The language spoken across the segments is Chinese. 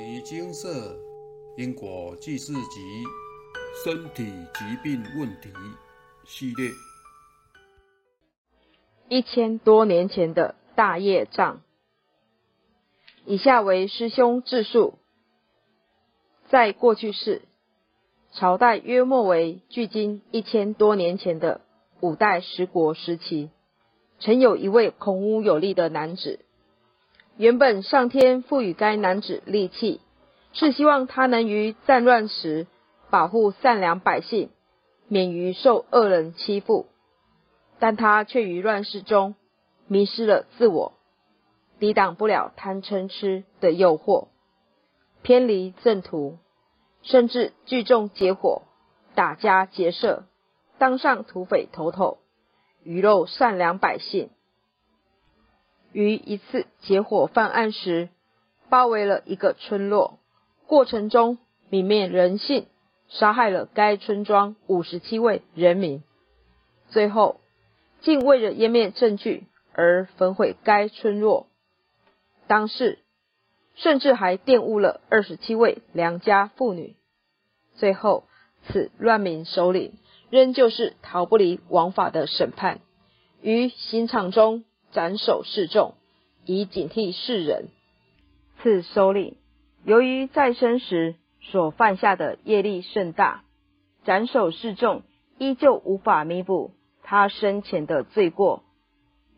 尼金色因果记事集身体疾病问题系列，一千多年前的大业障。以下为师兄自述：在过去世，朝代约莫为距今一千多年前的五代十国时期，曾有一位孔武有力的男子。原本上天赋予该男子利器，是希望他能于战乱时保护善良百姓，免于受恶人欺负。但他却于乱世中迷失了自我，抵挡不了贪嗔痴的诱惑，偏离正途，甚至聚众结伙打家劫舍，当上土匪头头，鱼肉善良百姓。于一次结伙犯案时，包围了一个村落，过程中泯灭人性，杀害了该村庄五十七位人民，最后竟为了湮灭证据而焚毁该村落。当时甚至还玷污了二十七位良家妇女。最后，此乱民首领仍旧是逃不离王法的审判，于刑场中。斩首示众，以警惕世人。次首领由于在生时所犯下的业力甚大，斩首示众依旧无法弥补他生前的罪过，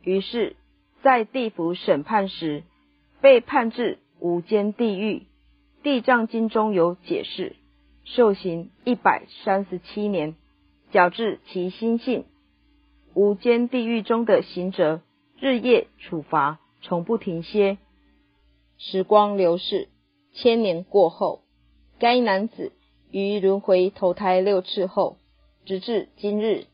于是，在地府审判时，被判至无间地狱。地藏经中有解释，受刑一百三十七年，矫治其心性。无间地狱中的刑者。日夜处罚，从不停歇。时光流逝，千年过后，该男子于轮回投胎六次后，直至今日，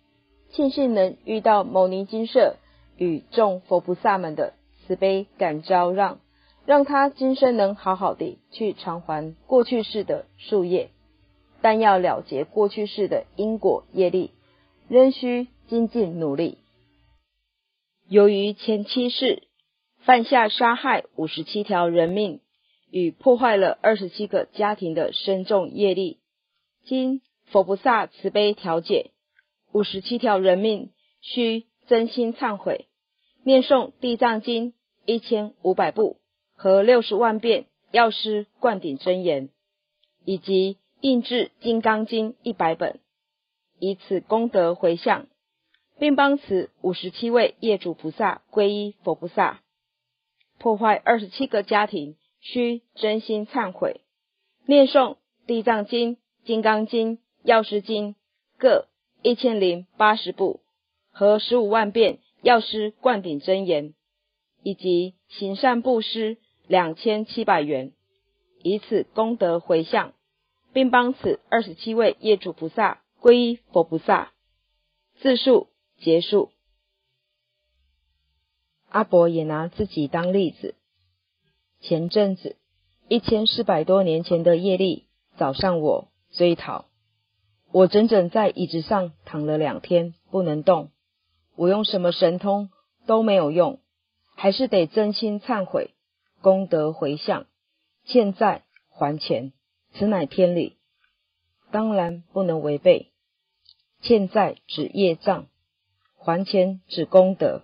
庆幸能遇到牟尼金舍与众佛菩萨们的慈悲感召让，让他今生能好好的去偿还过去世的树业。但要了结过去世的因果业力，仍需精进努力。由于前七世犯下杀害五十七条人命与破坏了二十七个家庭的深重业力，经佛菩萨慈悲调解，五十七条人命需真心忏悔，念诵地藏经一千五百部和六十万遍药师灌顶真言，以及印制金刚经一百本，以此功德回向。并帮此五十七位业主菩萨皈依佛菩萨，破坏二十七个家庭，需真心忏悔，念诵地藏经、金刚经、药师经各一千零八十部和十五万遍药师灌顶真言，以及行善布施两千七百元，以此功德回向，并帮此二十七位业主菩萨皈依佛菩萨，自述。结束。阿伯也拿自己当例子。前阵子，一千四百多年前的业力找上我追讨，我整整在椅子上躺了两天，不能动。我用什么神通都没有用，还是得真心忏悔，功德回向，欠债还钱，此乃天理，当然不能违背。欠债指业障。还钱指功德，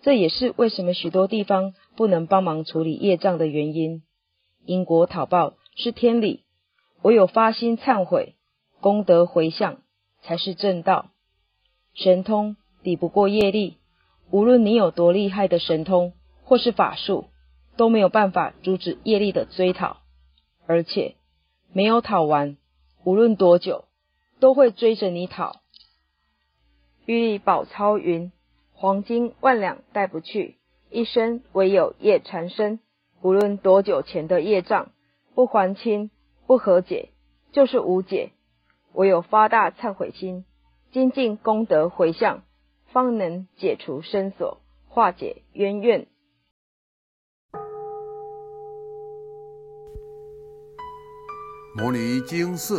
这也是为什么许多地方不能帮忙处理业障的原因。因果讨报是天理，唯有发心忏悔、功德回向，才是正道。神通抵不过业力，无论你有多厉害的神通或是法术，都没有办法阻止业力的追讨，而且没有讨完，无论多久，都会追着你讨。玉历宝钞云：“黄金万两带不去，一生唯有业缠身。无论多久前的业障，不还清、不和解，就是无解。唯有发大忏悔心，精进功德回向，方能解除生锁，化解冤怨。”摩尼经寺。